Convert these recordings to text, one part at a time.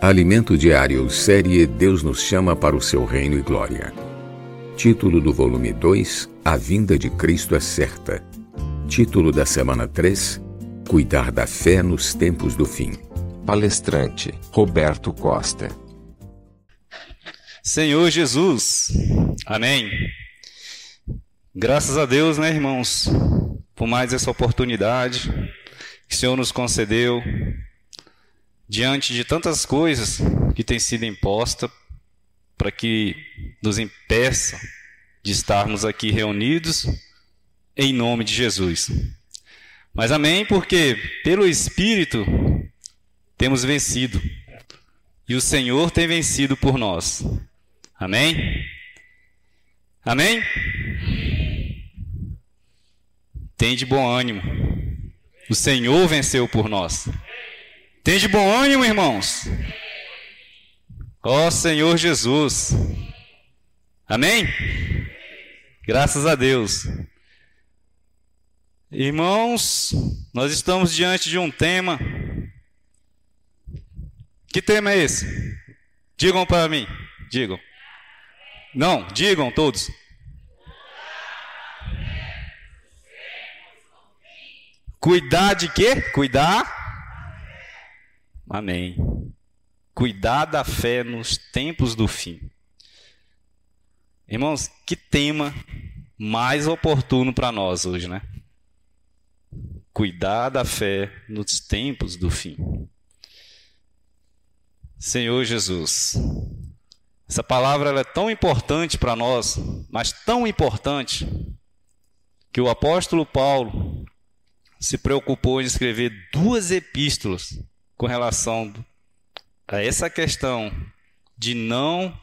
Alimento Diário, série Deus nos chama para o seu reino e glória. Título do volume 2: A vinda de Cristo é certa. Título da semana 3: Cuidar da fé nos tempos do fim. Palestrante Roberto Costa. Senhor Jesus. Amém. Graças a Deus, né, irmãos, por mais essa oportunidade que o Senhor nos concedeu diante de tantas coisas que têm sido impostas para que nos impeça de estarmos aqui reunidos em nome de Jesus. Mas amém, porque pelo Espírito temos vencido e o Senhor tem vencido por nós. Amém? Amém? Tem de bom ânimo. O Senhor venceu por nós. Tem de bom ânimo, irmãos? Ó oh, Senhor Jesus. Amém? Graças a Deus. Irmãos, nós estamos diante de um tema. Que tema é esse? Digam para mim. Digam. Não, digam todos. Cuidar de quê? Cuidar Amém. Cuidar da fé nos tempos do fim. Irmãos, que tema mais oportuno para nós hoje, né? Cuidar da fé nos tempos do fim. Senhor Jesus, essa palavra é tão importante para nós, mas tão importante, que o apóstolo Paulo se preocupou em escrever duas epístolas com relação a essa questão de não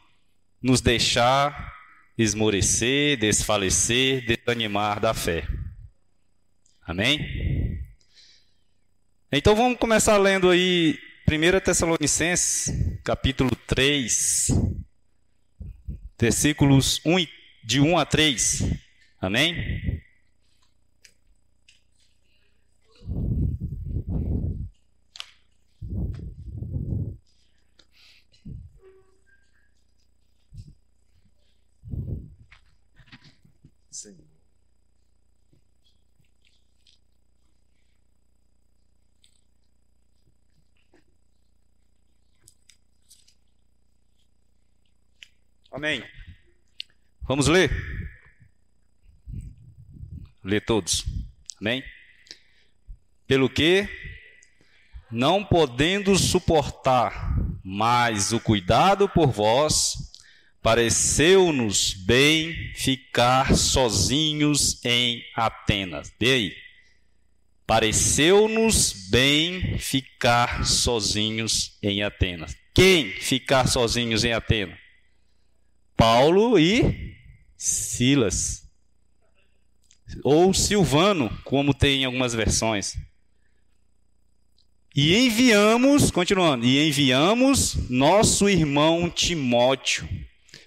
nos deixar esmorecer, desfalecer, desanimar da fé. Amém? Então vamos começar lendo aí 1 Tessalonicenses, capítulo 3, versículos 1, de 1 a 3. Amém? Amém. Vamos ler? Ler todos. Amém? Pelo que, não podendo suportar mais o cuidado por vós, Pareceu-nos bem ficar sozinhos em Atenas. Vê aí. Pareceu-nos bem ficar sozinhos em Atenas. Quem ficar sozinhos em Atenas? Paulo e Silas. Ou Silvano, como tem em algumas versões. E enviamos, continuando, e enviamos nosso irmão Timóteo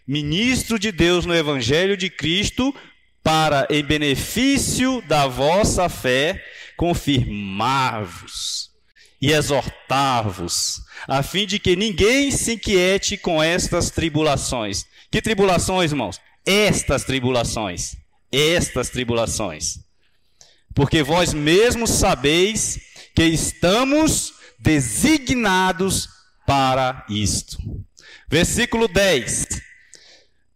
ministro de Deus no Evangelho de Cristo, para, em benefício da vossa fé, confirmar-vos e exortar-vos, a fim de que ninguém se inquiete com estas tribulações. Que tribulações, irmãos? Estas tribulações. Estas tribulações. Porque vós mesmos sabeis que estamos designados para isto. Versículo 10.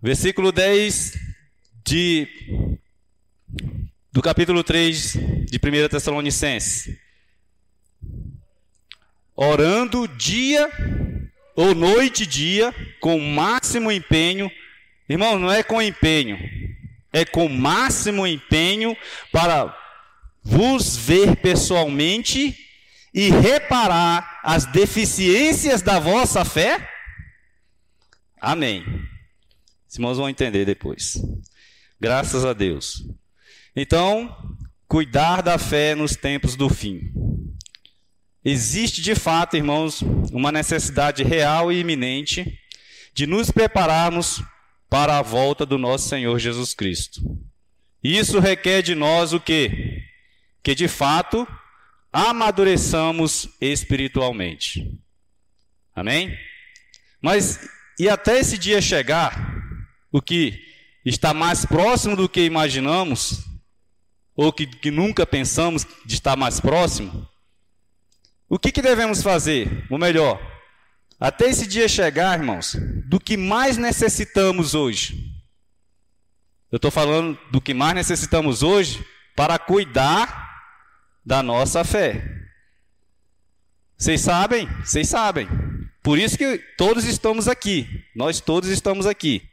Versículo 10 de, do capítulo 3 de 1 Tessalonicenses. Orando dia ou noite e dia, com máximo empenho. Irmão, não é com empenho, é com máximo empenho para vos ver pessoalmente e reparar as deficiências da vossa fé? Amém. Os irmãos vão entender depois. Graças a Deus. Então, cuidar da fé nos tempos do fim. Existe de fato, irmãos, uma necessidade real e iminente de nos prepararmos para a volta do nosso Senhor Jesus Cristo. Isso requer de nós o quê? Que de fato amadureçamos espiritualmente. Amém? Mas e até esse dia chegar, o que está mais próximo do que imaginamos, ou que, que nunca pensamos de estar mais próximo, o que, que devemos fazer? Ou melhor, até esse dia chegar, irmãos, do que mais necessitamos hoje. Eu estou falando do que mais necessitamos hoje para cuidar da nossa fé. Vocês sabem? Vocês sabem. Por isso que todos estamos aqui. Nós todos estamos aqui.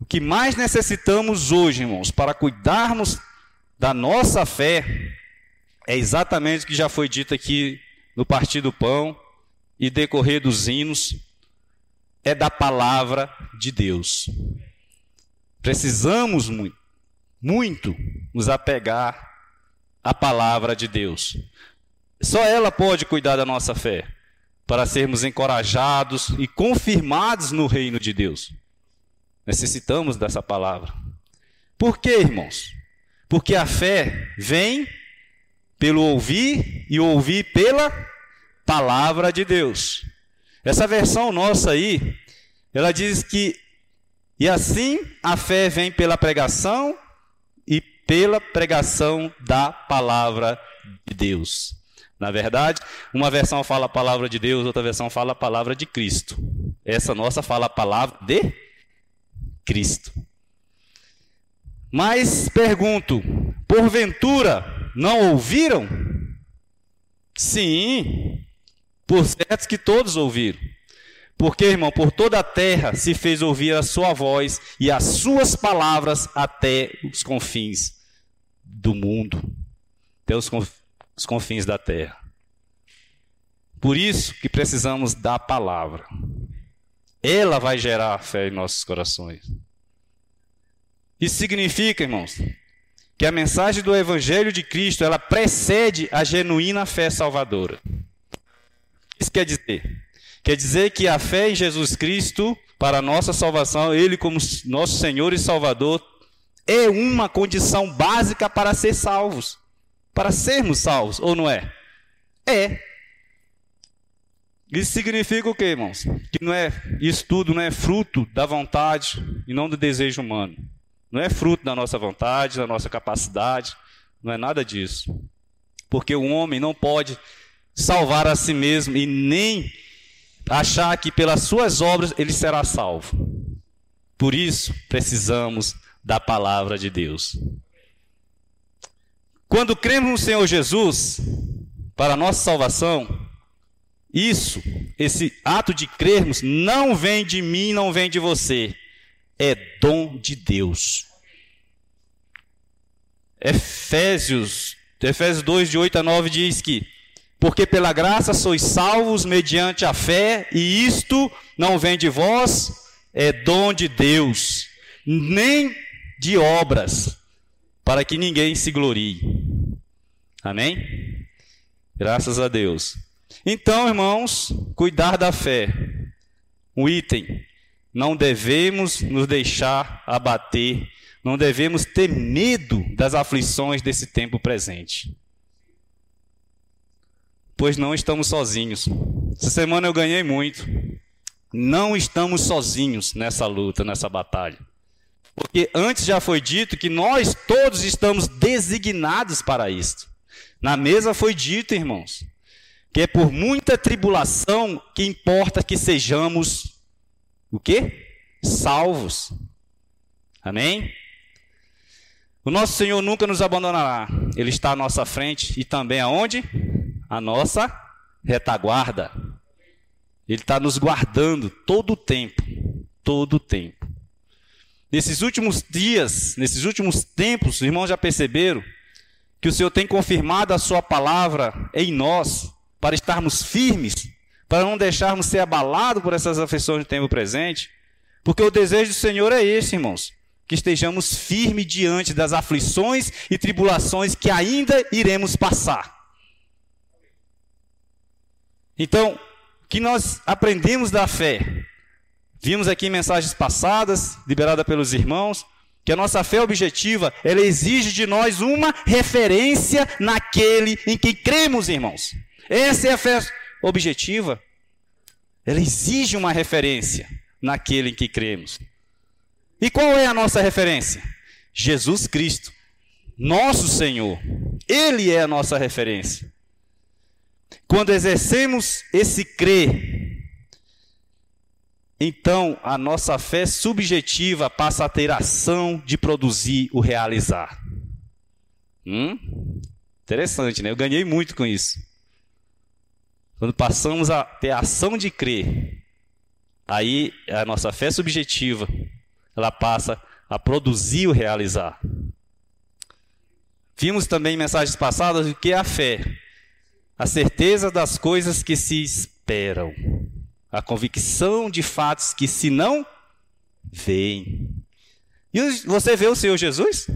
O que mais necessitamos hoje, irmãos, para cuidarmos da nossa fé, é exatamente o que já foi dito aqui no Partir do Pão e decorrer dos hinos, é da palavra de Deus. Precisamos muito, muito nos apegar à palavra de Deus. Só ela pode cuidar da nossa fé, para sermos encorajados e confirmados no reino de Deus. Necessitamos dessa palavra. Por quê, irmãos? Porque a fé vem pelo ouvir e ouvir pela palavra de Deus. Essa versão nossa aí, ela diz que e assim a fé vem pela pregação e pela pregação da palavra de Deus. Na verdade, uma versão fala a palavra de Deus, outra versão fala a palavra de Cristo. Essa nossa fala a palavra de Cristo. Mas pergunto: porventura não ouviram? Sim, por certo que todos ouviram. Porque, irmão, por toda a terra se fez ouvir a sua voz e as suas palavras até os confins do mundo, até os, confins da terra. Por isso que precisamos da palavra. Ela vai gerar fé em nossos corações. Isso significa, irmãos, que a mensagem do Evangelho de Cristo ela precede a genuína fé salvadora. Isso quer dizer Quer dizer que a fé em Jesus Cristo para a nossa salvação, Ele como nosso Senhor e Salvador, é uma condição básica para ser salvos. Para sermos salvos, ou não é? É. Isso significa o quê, irmãos? Que não é, isso tudo não é fruto da vontade e não do desejo humano. Não é fruto da nossa vontade, da nossa capacidade, não é nada disso. Porque o homem não pode salvar a si mesmo e nem achar que pelas suas obras ele será salvo. Por isso, precisamos da palavra de Deus. Quando cremos no Senhor Jesus, para a nossa salvação, isso, esse ato de crermos, não vem de mim, não vem de você, é dom de Deus. Efésios, Efésios 2, de 8 a 9 diz que porque pela graça sois salvos mediante a fé, e isto não vem de vós, é dom de Deus, nem de obras, para que ninguém se glorie. Amém? Graças a Deus. Então, irmãos, cuidar da fé. Um item. Não devemos nos deixar abater, não devemos ter medo das aflições desse tempo presente pois não estamos sozinhos. Essa semana eu ganhei muito. Não estamos sozinhos nessa luta, nessa batalha. Porque antes já foi dito que nós todos estamos designados para isto. Na mesa foi dito, irmãos, que é por muita tribulação que importa que sejamos o quê? Salvos. Amém? O nosso Senhor nunca nos abandonará. Ele está à nossa frente e também aonde? a nossa retaguarda. Ele está nos guardando todo o tempo, todo o tempo. Nesses últimos dias, nesses últimos tempos, os irmãos já perceberam que o Senhor tem confirmado a sua palavra em nós para estarmos firmes, para não deixarmos ser abalados por essas aflições do tempo presente, porque o desejo do Senhor é esse, irmãos, que estejamos firmes diante das aflições e tribulações que ainda iremos passar. Então, o que nós aprendemos da fé? Vimos aqui mensagens passadas, liberadas pelos irmãos, que a nossa fé objetiva, ela exige de nós uma referência naquele em quem cremos, irmãos. Essa é a fé objetiva. ela exige uma referência naquele em que cremos. E qual é a nossa referência? Jesus Cristo, nosso Senhor. Ele é a nossa referência. Quando exercemos esse crer, então a nossa fé subjetiva passa a ter ação de produzir o realizar. Hum? Interessante, né? Eu ganhei muito com isso. Quando passamos a ter a ação de crer, aí a nossa fé subjetiva, ela passa a produzir o realizar. Vimos também em mensagens passadas o que é a fé. A certeza das coisas que se esperam. A convicção de fatos que se não veem. E você vê o Senhor Jesus?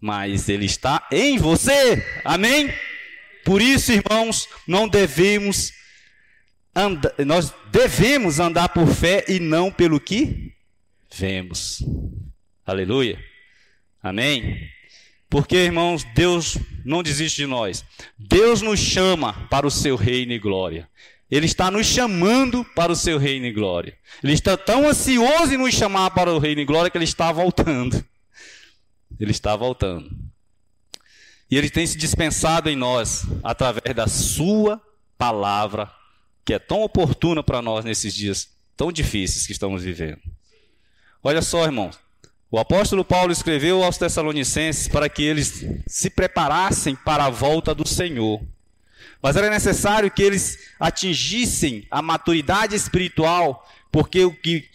Mas Ele está em você. Amém? Por isso, irmãos, não devemos andar, nós devemos andar por fé e não pelo que vemos. Aleluia. Amém. Porque, irmãos, Deus não desiste de nós. Deus nos chama para o seu reino e glória. Ele está nos chamando para o seu reino e glória. Ele está tão ansioso em nos chamar para o reino e glória que ele está voltando. Ele está voltando. E ele tem se dispensado em nós através da sua palavra, que é tão oportuna para nós nesses dias tão difíceis que estamos vivendo. Olha só, irmãos. O apóstolo Paulo escreveu aos Tessalonicenses para que eles se preparassem para a volta do Senhor. Mas era necessário que eles atingissem a maturidade espiritual, porque o que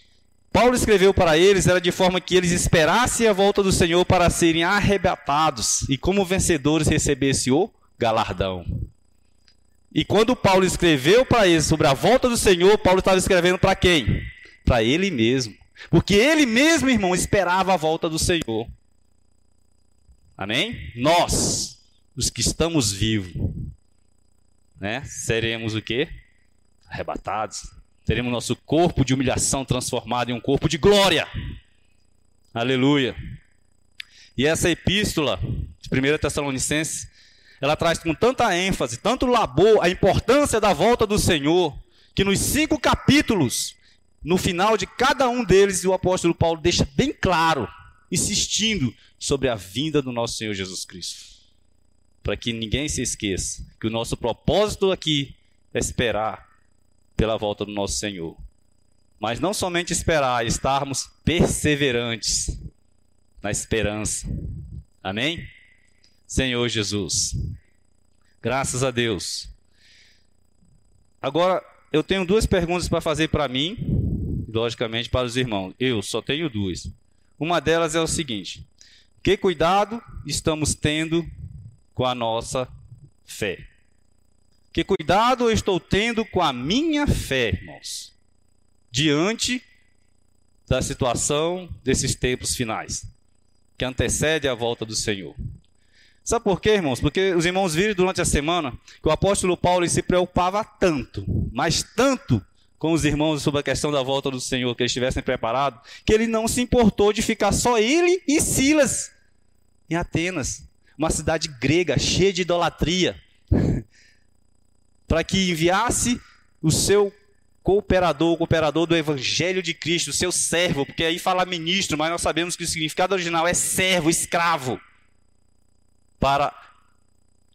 Paulo escreveu para eles era de forma que eles esperassem a volta do Senhor para serem arrebatados e, como vencedores, recebessem o galardão. E quando Paulo escreveu para eles sobre a volta do Senhor, Paulo estava escrevendo para quem? Para ele mesmo. Porque ele mesmo, irmão, esperava a volta do Senhor. Amém? Nós, os que estamos vivos, né, seremos o quê? Arrebatados, Teremos nosso corpo de humilhação transformado em um corpo de glória. Aleluia. E essa epístola de 1 Tessalonicenses, ela traz com tanta ênfase, tanto labor, a importância da volta do Senhor, que nos cinco capítulos, no final de cada um deles, o apóstolo Paulo deixa bem claro, insistindo sobre a vinda do nosso Senhor Jesus Cristo. Para que ninguém se esqueça que o nosso propósito aqui é esperar pela volta do nosso Senhor. Mas não somente esperar, estarmos perseverantes na esperança. Amém? Senhor Jesus. Graças a Deus. Agora, eu tenho duas perguntas para fazer para mim, logicamente para os irmãos. Eu só tenho duas. Uma delas é o seguinte: que cuidado estamos tendo com a nossa fé? Que cuidado eu estou tendo com a minha fé, irmãos, diante da situação desses tempos finais, que antecede a volta do Senhor. Sabe por quê, irmãos? Porque os irmãos viram durante a semana que o apóstolo Paulo se preocupava tanto, mas tanto com os irmãos sobre a questão da volta do Senhor, que eles estivessem preparados, que ele não se importou de ficar só ele e Silas em Atenas, uma cidade grega cheia de idolatria para que enviasse o seu cooperador, o cooperador do Evangelho de Cristo, o seu servo, porque aí fala ministro, mas nós sabemos que o significado original é servo, escravo, para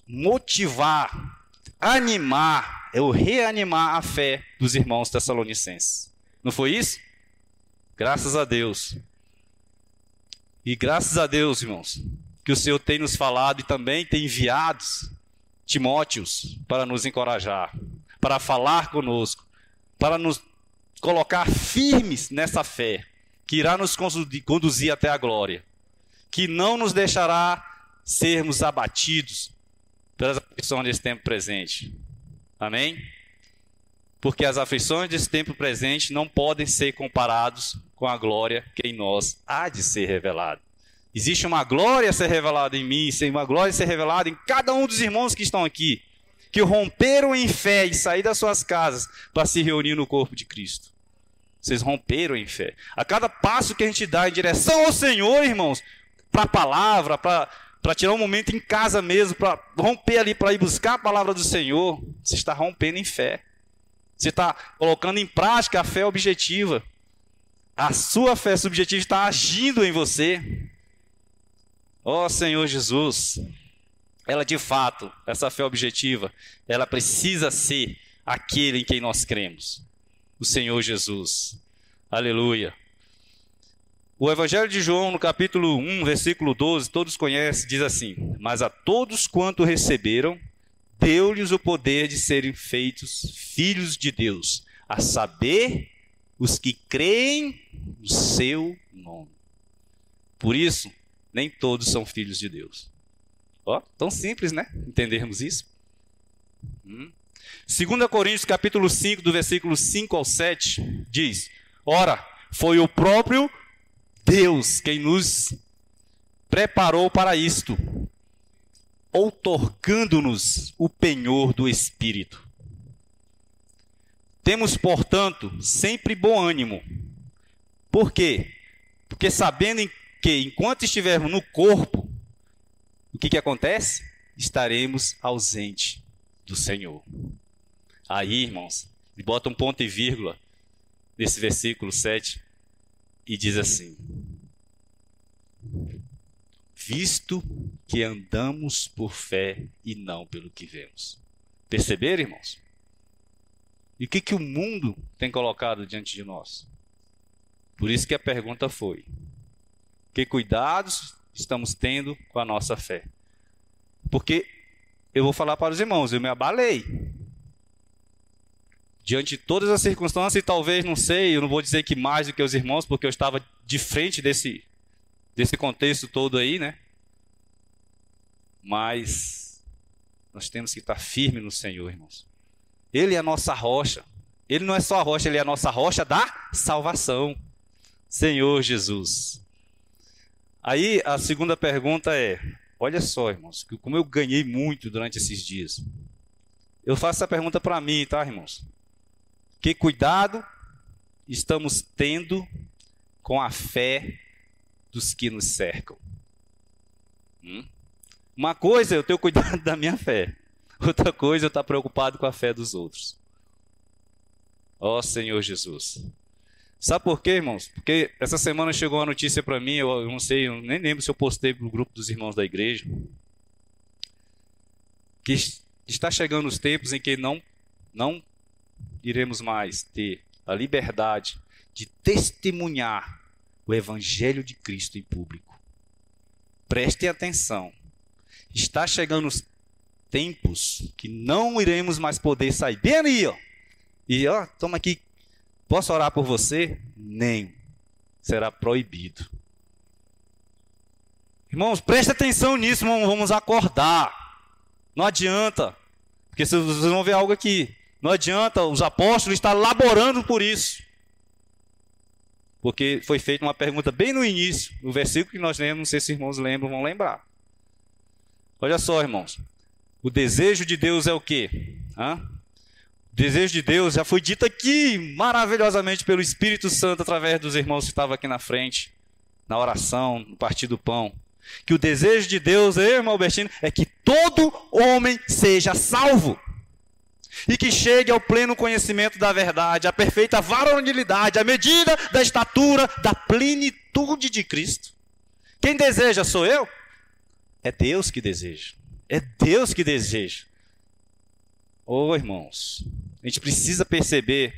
motivar, animar, o reanimar a fé dos irmãos tessalonicenses. Não foi isso? Graças a Deus. E graças a Deus, irmãos, que o Senhor tem nos falado e também tem enviado Timóteos para nos encorajar, para falar conosco, para nos colocar firmes nessa fé, que irá nos conduzir até a glória, que não nos deixará sermos abatidos pelas aflições desse tempo presente. Amém? Porque as aflições desse tempo presente não podem ser comparados com a glória que em nós há de ser revelada. Existe uma glória a ser revelada em mim, uma glória a ser revelada em cada um dos irmãos que estão aqui, que romperam em fé e saíram das suas casas para se reunir no corpo de Cristo. Vocês romperam em fé. A cada passo que a gente dá em direção ao Senhor, irmãos, para a palavra, para tirar um momento em casa mesmo, para romper ali, para ir buscar a palavra do Senhor, você está rompendo em fé. Você está colocando em prática a fé objetiva. A sua fé subjetiva está agindo em você. Ó oh, Senhor Jesus, ela de fato, essa fé objetiva, ela precisa ser aquele em quem nós cremos, o Senhor Jesus. Aleluia. O Evangelho de João, no capítulo 1, versículo 12, todos conhecem, diz assim: Mas a todos quanto receberam, deu-lhes o poder de serem feitos filhos de Deus, a saber, os que creem no seu nome. Por isso, nem todos são filhos de Deus. Ó, tão simples, né? Entendermos isso. Hum. 2 Coríntios capítulo 5, do versículo 5 ao 7, diz: Ora, foi o próprio Deus quem nos preparou para isto, outorgando-nos o penhor do Espírito. Temos, portanto, sempre bom ânimo. Por quê? Porque sabendo que enquanto estivermos no corpo, o que, que acontece? Estaremos ausente do Senhor. Aí, irmãos, bota um ponto e vírgula nesse versículo 7 e diz assim: Visto que andamos por fé e não pelo que vemos. Perceberam, irmãos? E o que, que o mundo tem colocado diante de nós? Por isso que a pergunta foi: que cuidados estamos tendo com a nossa fé? Porque eu vou falar para os irmãos, eu me abalei diante de todas as circunstâncias, e talvez, não sei, eu não vou dizer que mais do que os irmãos, porque eu estava de frente desse, desse contexto todo aí, né? Mas nós temos que estar firmes no Senhor, irmãos. Ele é a nossa rocha. Ele não é só a rocha, ele é a nossa rocha da salvação. Senhor Jesus. Aí a segunda pergunta é: olha só, irmãos, como eu ganhei muito durante esses dias. Eu faço essa pergunta para mim, tá, irmãos? Que cuidado estamos tendo com a fé dos que nos cercam? Hum? Uma coisa é eu ter cuidado da minha fé, outra coisa é eu estar preocupado com a fé dos outros. Ó oh, Senhor Jesus. Sabe por quê, irmãos? Porque essa semana chegou uma notícia para mim, eu, não sei, eu nem lembro se eu postei no grupo dos irmãos da igreja, que está chegando os tempos em que não, não iremos mais ter a liberdade de testemunhar o Evangelho de Cristo em público. Prestem atenção. Está chegando os tempos que não iremos mais poder sair bem ali, ó. E ó, toma aqui, posso orar por você? Nem. Será proibido. Irmãos, preste atenção nisso, vamos acordar. Não adianta. Porque vocês vão ver algo aqui. Não adianta os apóstolos estar laborando por isso. Porque foi feita uma pergunta bem no início, no versículo que nós lemos, não sei se os irmãos lembram, vão lembrar. Olha só, irmãos. O desejo de Deus é o quê? Hã? Desejo de Deus já foi dito aqui maravilhosamente pelo Espírito Santo através dos irmãos que estavam aqui na frente, na oração, no partir do pão. Que o desejo de Deus, irmão Albertino, é que todo homem seja salvo e que chegue ao pleno conhecimento da verdade, à perfeita varonilidade, à medida da estatura da plenitude de Cristo. Quem deseja sou eu? É Deus que deseja. É Deus que deseja. Oh, irmãos, a gente precisa perceber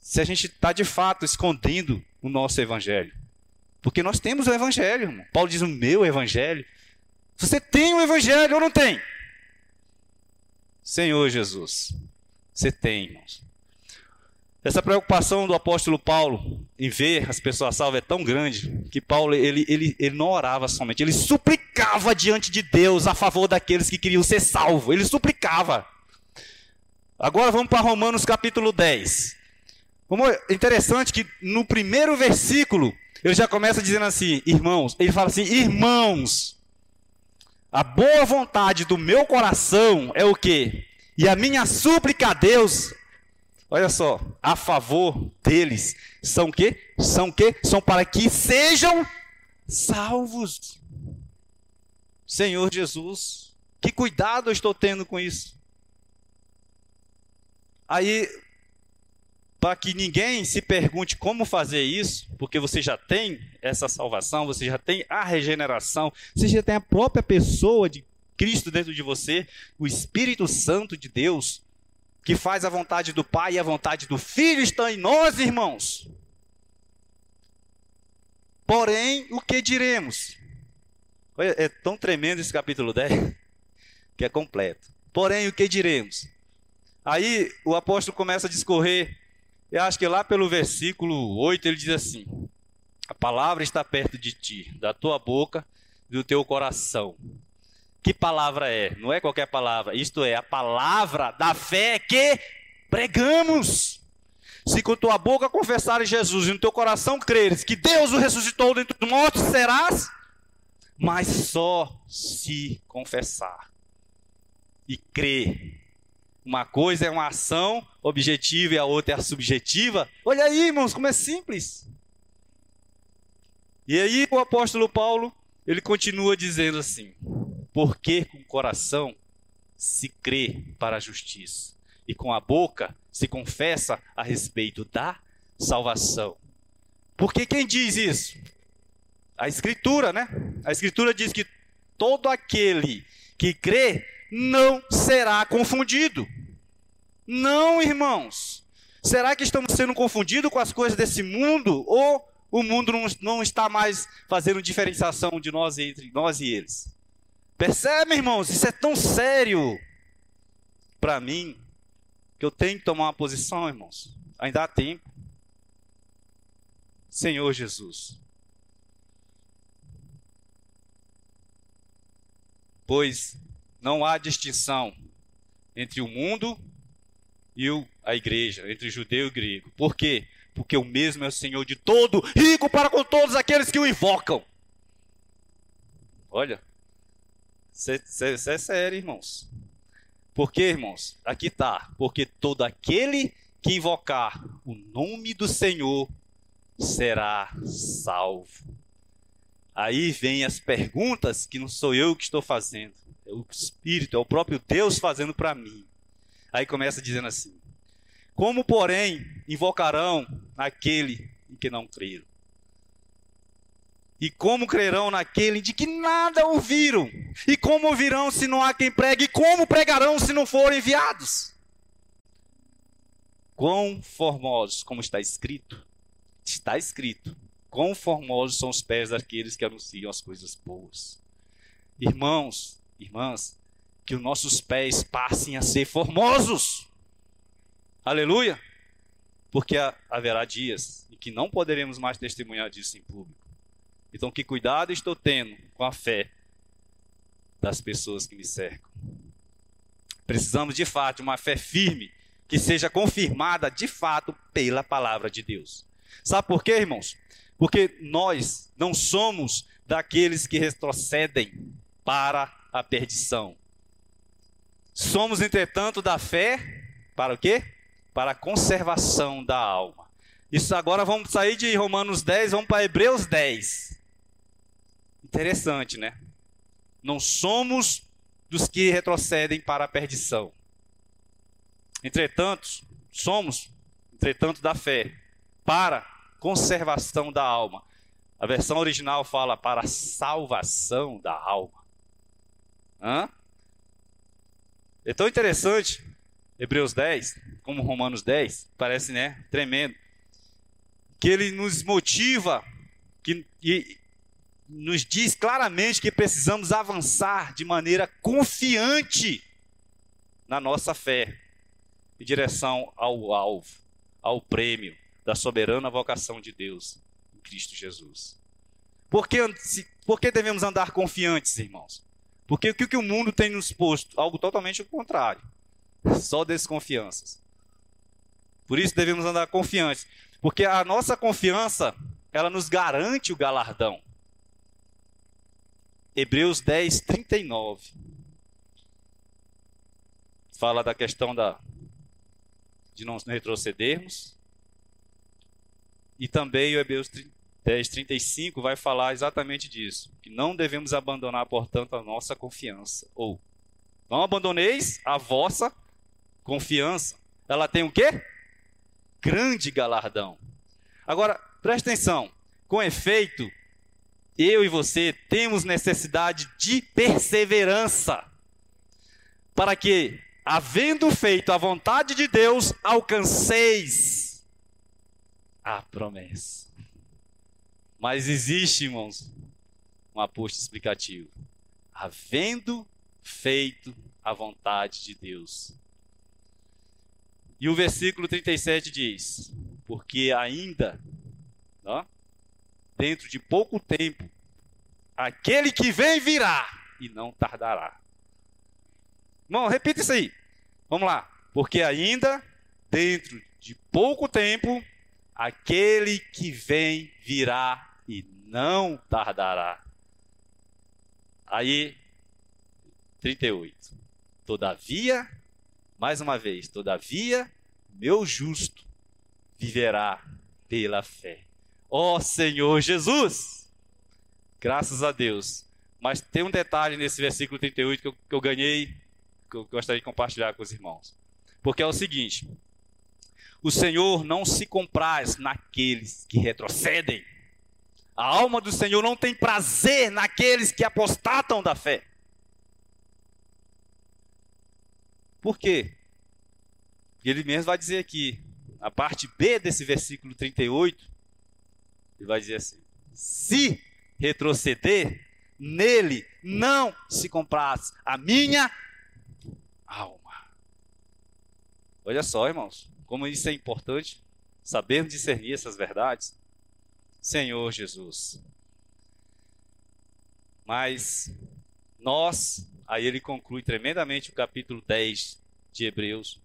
se a gente está de fato escondendo o nosso evangelho. Porque nós temos o evangelho, irmão. Paulo diz o meu evangelho. Você tem o evangelho ou não tem? Senhor Jesus. Você tem, irmãos. Essa preocupação do apóstolo Paulo em ver as pessoas salvas é tão grande que Paulo ele, ele, ele não orava somente, ele suplicava diante de Deus a favor daqueles que queriam ser salvos. Ele suplicava. Agora vamos para Romanos capítulo 10. Interessante que no primeiro versículo ele já começa dizendo assim, irmãos, ele fala assim, irmãos, a boa vontade do meu coração é o quê? E a minha súplica a Deus, olha só, a favor deles, são o quê? São o quê? São para que sejam salvos. Senhor Jesus, que cuidado eu estou tendo com isso? Aí, para que ninguém se pergunte como fazer isso, porque você já tem essa salvação, você já tem a regeneração, você já tem a própria pessoa de Cristo dentro de você, o Espírito Santo de Deus, que faz a vontade do Pai e a vontade do Filho está em nós, irmãos. Porém, o que diremos? É tão tremendo esse capítulo 10 que é completo. Porém, o que diremos? Aí o apóstolo começa a discorrer, eu acho que lá pelo versículo 8 ele diz assim: A palavra está perto de ti, da tua boca, do teu coração. Que palavra é? Não é qualquer palavra, isto é a palavra da fé que pregamos. Se com tua boca confessares Jesus e no teu coração creres que Deus o ressuscitou dentre os mortos, serás, mas só se confessar e crer. Uma coisa é uma ação objetiva e a outra é a subjetiva. Olha aí, irmãos, como é simples. E aí o apóstolo Paulo, ele continua dizendo assim: porque com o coração se crê para a justiça, e com a boca se confessa a respeito da salvação. Porque quem diz isso? A Escritura, né? A Escritura diz que todo aquele que crê não será confundido. Não, irmãos. Será que estamos sendo confundidos com as coisas desse mundo? Ou o mundo não, não está mais fazendo diferenciação de nós entre nós e eles? Percebe, irmãos? Isso é tão sério para mim que eu tenho que tomar uma posição, irmãos. Ainda há tempo. Senhor Jesus. Pois não há distinção entre o mundo e a igreja, entre judeu e grego. Por quê? Porque o mesmo é o Senhor de todo, rico para com todos aqueles que o invocam. Olha, isso é sério, irmãos. Por quê, irmãos? Aqui está. Porque todo aquele que invocar o nome do Senhor será salvo. Aí vem as perguntas que não sou eu que estou fazendo, é o Espírito, é o próprio Deus fazendo para mim. Aí começa dizendo assim: Como, porém, invocarão aquele em que não creram? E como crerão naquele de que nada ouviram? E como ouvirão se não há quem pregue? E como pregarão se não forem enviados? Quão formosos, como está escrito, está escrito, quão formosos são os pés daqueles que anunciam as coisas boas. Irmãos, irmãs, que os nossos pés passem a ser formosos. Aleluia! Porque haverá dias em que não poderemos mais testemunhar disso em público. Então, que cuidado estou tendo com a fé das pessoas que me cercam. Precisamos de fato de uma fé firme, que seja confirmada de fato pela palavra de Deus. Sabe por quê, irmãos? Porque nós não somos daqueles que retrocedem para a perdição. Somos, entretanto, da fé para o quê? Para a conservação da alma. Isso agora vamos sair de Romanos 10, vamos para Hebreus 10. Interessante, né? Não somos dos que retrocedem para a perdição. Entretanto, somos, entretanto, da fé, para conservação da alma. A versão original fala para salvação da alma. Hã? É tão interessante, Hebreus 10, como Romanos 10, parece né, tremendo, que ele nos motiva que, e, nos diz claramente que precisamos avançar de maneira confiante na nossa fé, em direção ao alvo, ao prêmio da soberana vocação de Deus em Cristo Jesus. Por que, por que devemos andar confiantes, irmãos? Porque o que o mundo tem nos posto? Algo totalmente o contrário. Só desconfianças. Por isso devemos andar confiantes. Porque a nossa confiança, ela nos garante o galardão. Hebreus 10, 39. Fala da questão da, de não retrocedermos. E também o Hebreus 10, 35 vai falar exatamente disso. Que não devemos abandonar, portanto, a nossa confiança. Ou, não abandoneis a vossa confiança. ela tem o quê? Grande galardão. Agora, preste atenção. Com efeito, eu e você temos necessidade de perseverança para que, havendo feito a vontade de Deus, alcanceis a promessa. Mas existe, irmãos, um aposto explicativo. Havendo feito a vontade de Deus. E o versículo 37 diz: Porque ainda, ó, dentro de pouco tempo, aquele que vem virá e não tardará. Irmão, repita isso aí. Vamos lá. Porque ainda, dentro de pouco tempo, aquele que vem virá e não tardará. Aí, 38. Todavia, mais uma vez, todavia, meu justo viverá pela fé. Ó oh, Senhor Jesus! Graças a Deus. Mas tem um detalhe nesse versículo 38 que eu, que eu ganhei, que eu gostaria de compartilhar com os irmãos. Porque é o seguinte: o Senhor não se compraz naqueles que retrocedem. A alma do Senhor não tem prazer naqueles que apostatam da fé. Por quê? Ele mesmo vai dizer aqui, a parte B desse versículo 38, ele vai dizer assim: se retroceder, nele não se compraz a minha alma. Olha só, irmãos, como isso é importante, sabermos discernir essas verdades. Senhor Jesus. Mas nós, aí ele conclui tremendamente o capítulo 10 de Hebreus,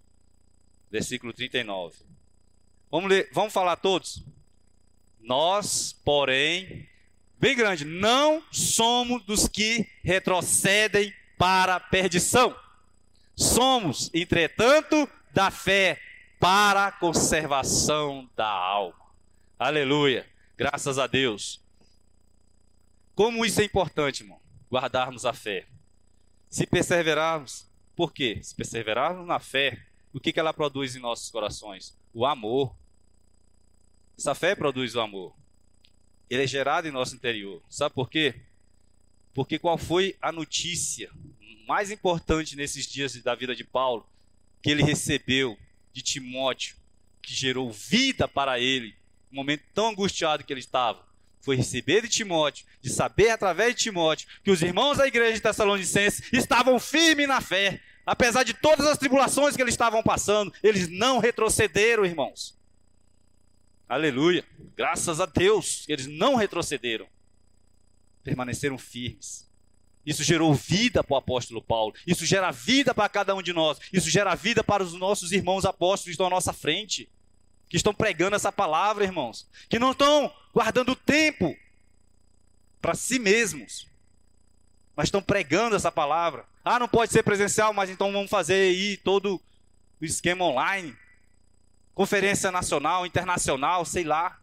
versículo 39. Vamos ler, vamos falar todos? Nós, porém, bem grande, não somos dos que retrocedem para a perdição. Somos, entretanto, da fé para a conservação da alma. Aleluia. Graças a Deus. Como isso é importante, irmão? Guardarmos a fé. Se perseverarmos, por quê? Se perseverarmos na fé, o que, que ela produz em nossos corações? O amor. Essa fé produz o amor. Ele é gerado em nosso interior. Sabe por quê? Porque qual foi a notícia mais importante nesses dias da vida de Paulo que ele recebeu de Timóteo, que gerou vida para ele um momento tão angustiado que ele estava, foi receber de Timóteo, de saber através de Timóteo, que os irmãos da igreja de Tessalonicenses estavam firmes na fé, apesar de todas as tribulações que eles estavam passando, eles não retrocederam, irmãos. Aleluia. Graças a Deus, eles não retrocederam. Permaneceram firmes. Isso gerou vida para o apóstolo Paulo. Isso gera vida para cada um de nós. Isso gera vida para os nossos irmãos apóstolos da nossa frente que estão pregando essa palavra, irmãos, que não estão guardando tempo para si mesmos, mas estão pregando essa palavra. Ah, não pode ser presencial, mas então vamos fazer aí todo o esquema online, conferência nacional, internacional, sei lá.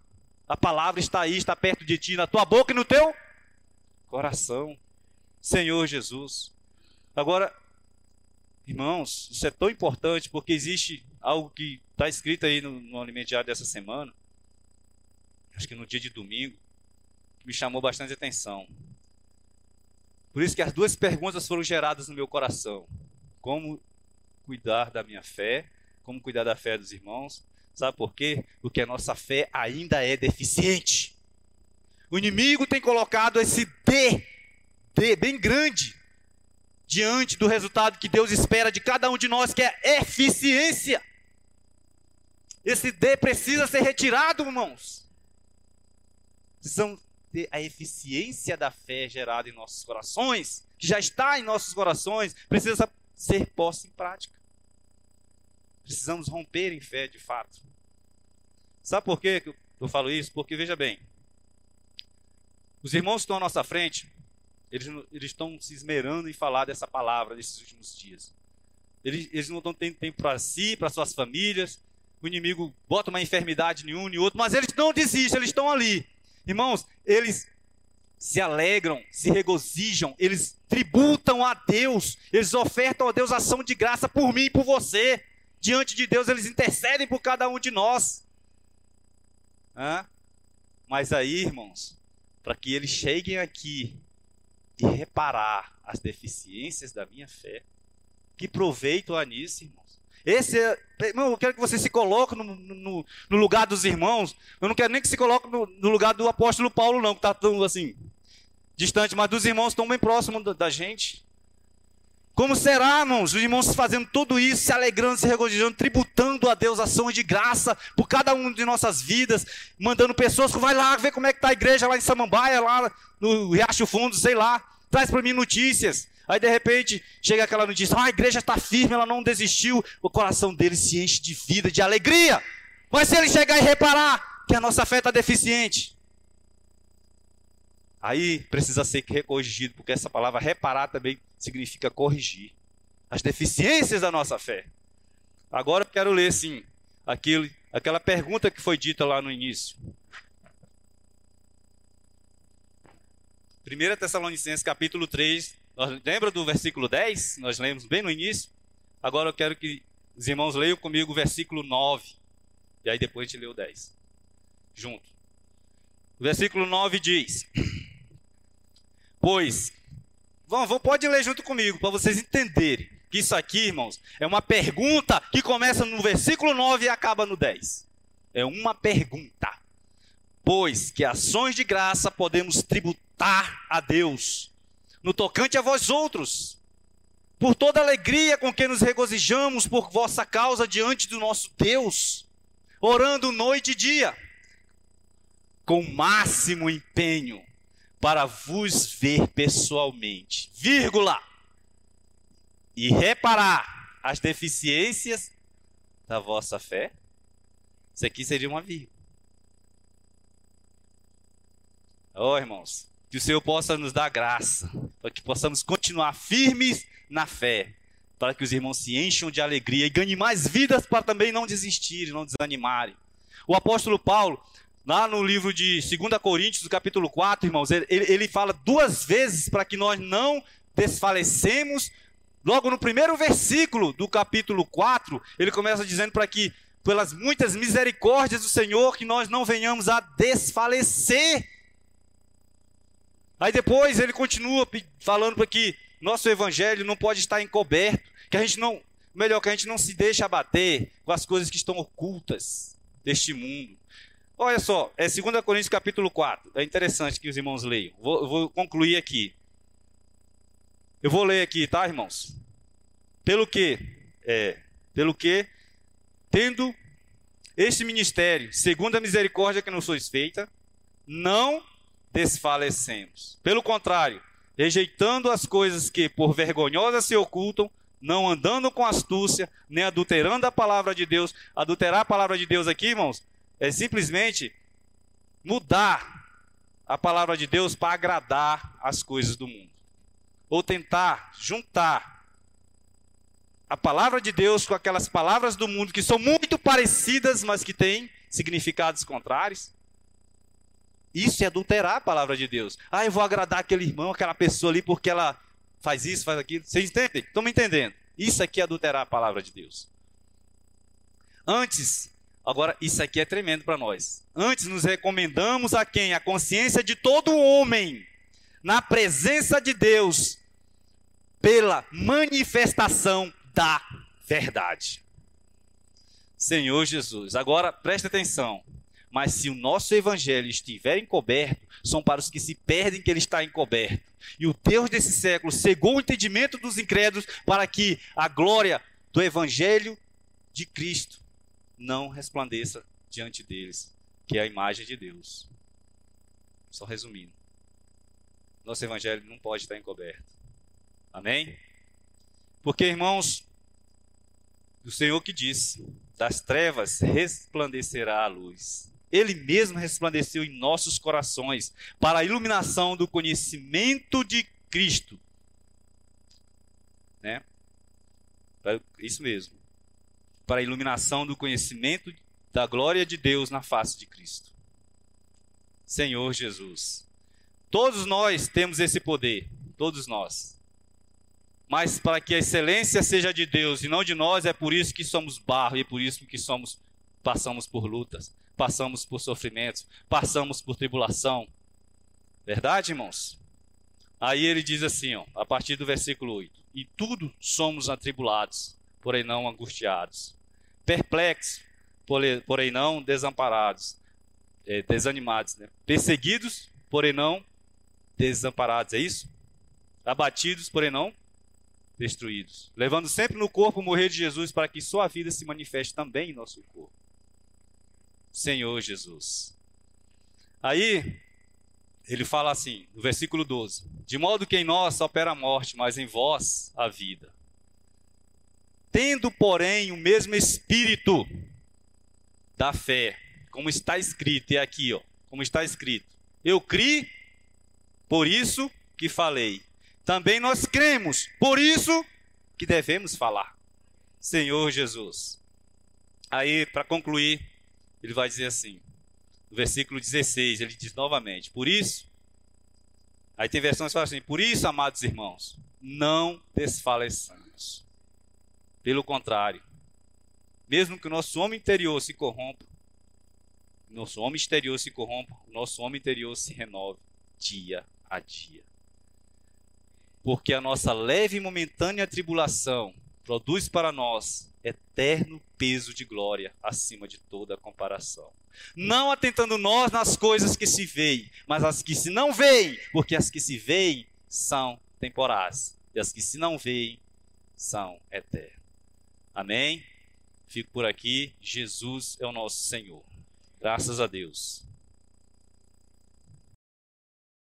A palavra está aí, está perto de ti, na tua boca e no teu coração. Senhor Jesus. Agora, irmãos, isso é tão importante porque existe algo que está escrito aí no, no diário dessa semana, acho que no dia de domingo, que me chamou bastante atenção. Por isso que as duas perguntas foram geradas no meu coração: como cuidar da minha fé, como cuidar da fé dos irmãos. Sabe por quê? Porque a nossa fé ainda é deficiente. O inimigo tem colocado esse D, D bem grande, diante do resultado que Deus espera de cada um de nós, que é eficiência. Esse D precisa ser retirado, irmãos. Precisamos ter a eficiência da fé gerada em nossos corações, que já está em nossos corações, precisa ser posta em prática. Precisamos romper em fé de fato. Sabe por que eu falo isso? Porque veja bem, os irmãos que estão à nossa frente, eles, eles estão se esmerando em falar dessa palavra nesses últimos dias. Eles, eles não estão tendo tempo para si, para suas famílias, o inimigo bota uma enfermidade em um e outro, mas eles não desistem, eles estão ali. Irmãos, eles se alegram, se regozijam, eles tributam a Deus, eles ofertam a Deus ação de graça por mim e por você, diante de Deus, eles intercedem por cada um de nós. Hã? Mas aí, irmãos, para que eles cheguem aqui e reparar as deficiências da minha fé, que proveito há nisso, irmãos? Esse é, irmão, eu quero que você se coloque no, no, no, lugar dos irmãos. Eu não quero nem que se coloque no, no lugar do apóstolo Paulo, não, que está tão assim, distante, mas dos irmãos estão bem próximos da, da gente. Como será, irmãos, os irmãos fazendo tudo isso, se alegrando, se regozijando, tributando a Deus ações de graça por cada um de nossas vidas, mandando pessoas que vai lá ver como é que está a igreja lá em Samambaia, lá no Riacho Fundo, sei lá, traz para mim notícias. Aí de repente chega aquela notícia: ah, a igreja está firme, ela não desistiu. O coração dele se enche de vida, de alegria. Mas se ele chegar e reparar que a nossa fé está deficiente, aí precisa ser corrigido, porque essa palavra reparar também significa corrigir as deficiências da nossa fé. Agora eu quero ler, sim, aquilo, aquela pergunta que foi dita lá no início. 1 Tessalonicenses capítulo 3, lembra do versículo 10? Nós lemos bem no início. Agora eu quero que os irmãos leiam comigo o versículo 9. E aí depois a gente lê o 10. Junto. O versículo 9 diz: Pois Vão, vão, pode ler junto comigo, para vocês entenderem que isso aqui, irmãos, é uma pergunta que começa no versículo 9 e acaba no 10. É uma pergunta. Pois que ações de graça podemos tributar a Deus, no tocante a vós outros, por toda alegria com que nos regozijamos por vossa causa diante do nosso Deus, orando noite e dia, com máximo empenho para vos ver pessoalmente, vírgula, e reparar as deficiências da vossa fé. Isso aqui seria uma vírgula. Oh, irmãos, que o Senhor possa nos dar graça, para que possamos continuar firmes na fé, para que os irmãos se encham de alegria e ganhem mais vidas para também não desistirem, não desanimarem. O apóstolo Paulo, Lá no livro de 2 Coríntios, capítulo 4, irmãos, ele, ele fala duas vezes para que nós não desfalecemos. Logo no primeiro versículo do capítulo 4, ele começa dizendo para que, pelas muitas misericórdias do Senhor, que nós não venhamos a desfalecer. Aí depois ele continua falando para que nosso evangelho não pode estar encoberto, que a gente não, melhor que a gente não se deixe abater com as coisas que estão ocultas deste mundo. Olha só, é 2 Coríntios capítulo 4. É interessante que os irmãos leiam. Vou, vou concluir aqui. Eu vou ler aqui, tá, irmãos? Pelo que, é, pelo que, tendo este ministério, segundo a misericórdia que nos foi feita, não desfalecemos. Pelo contrário, rejeitando as coisas que por vergonhosas se ocultam, não andando com astúcia, nem adulterando a palavra de Deus. Adulterar a palavra de Deus aqui, irmãos, é simplesmente mudar a palavra de Deus para agradar as coisas do mundo. Ou tentar juntar a palavra de Deus com aquelas palavras do mundo que são muito parecidas, mas que têm significados contrários. Isso é adulterar a palavra de Deus. Ah, eu vou agradar aquele irmão, aquela pessoa ali, porque ela faz isso, faz aquilo. Vocês entendem? Estão me entendendo? Isso aqui é adulterar a palavra de Deus. Antes, Agora, isso aqui é tremendo para nós. Antes, nos recomendamos a quem? A consciência de todo homem, na presença de Deus, pela manifestação da verdade. Senhor Jesus, agora preste atenção. Mas se o nosso evangelho estiver encoberto, são para os que se perdem que ele está encoberto. E o Deus desse século cegou o entendimento dos incrédulos para que a glória do evangelho de Cristo não resplandeça diante deles, que é a imagem de Deus. Só resumindo. Nosso evangelho não pode estar encoberto. Amém? Porque, irmãos, o Senhor que disse: das trevas resplandecerá a luz. Ele mesmo resplandeceu em nossos corações para a iluminação do conhecimento de Cristo. Né? Isso mesmo para a iluminação do conhecimento da glória de Deus na face de Cristo. Senhor Jesus. Todos nós temos esse poder, todos nós. mas para que a excelência seja de Deus e não de nós, é por isso que somos barro e é por isso que somos passamos por lutas, passamos por sofrimentos, passamos por tribulação. Verdade, irmãos? Aí ele diz assim, ó, a partir do versículo 8: E tudo somos atribulados, porém não angustiados, perplexos, porém não desamparados, é, desanimados, né? perseguidos, porém não desamparados, é isso? Abatidos, porém não destruídos, levando sempre no corpo o morrer de Jesus para que sua vida se manifeste também em nosso corpo. Senhor Jesus. Aí ele fala assim, no versículo 12: De modo que em nós opera a morte, mas em vós a vida. Tendo, porém, o mesmo espírito da fé, como está escrito, é aqui, ó, como está escrito: Eu criei, por isso que falei. Também nós cremos, por isso que devemos falar. Senhor Jesus. Aí, para concluir, ele vai dizer assim: no versículo 16, ele diz novamente: Por isso, aí tem versões que falam assim: Por isso, amados irmãos, não desfaleçamos. Pelo contrário, mesmo que o nosso homem interior se corrompa, nosso homem exterior se corrompa, o nosso homem interior se renove dia a dia. Porque a nossa leve e momentânea tribulação produz para nós eterno peso de glória acima de toda comparação. Não atentando nós nas coisas que se veem, mas as que se não veem, porque as que se veem são temporais, e as que se não veem são eternas. Amém? Fico por aqui. Jesus é o nosso Senhor. Graças a Deus.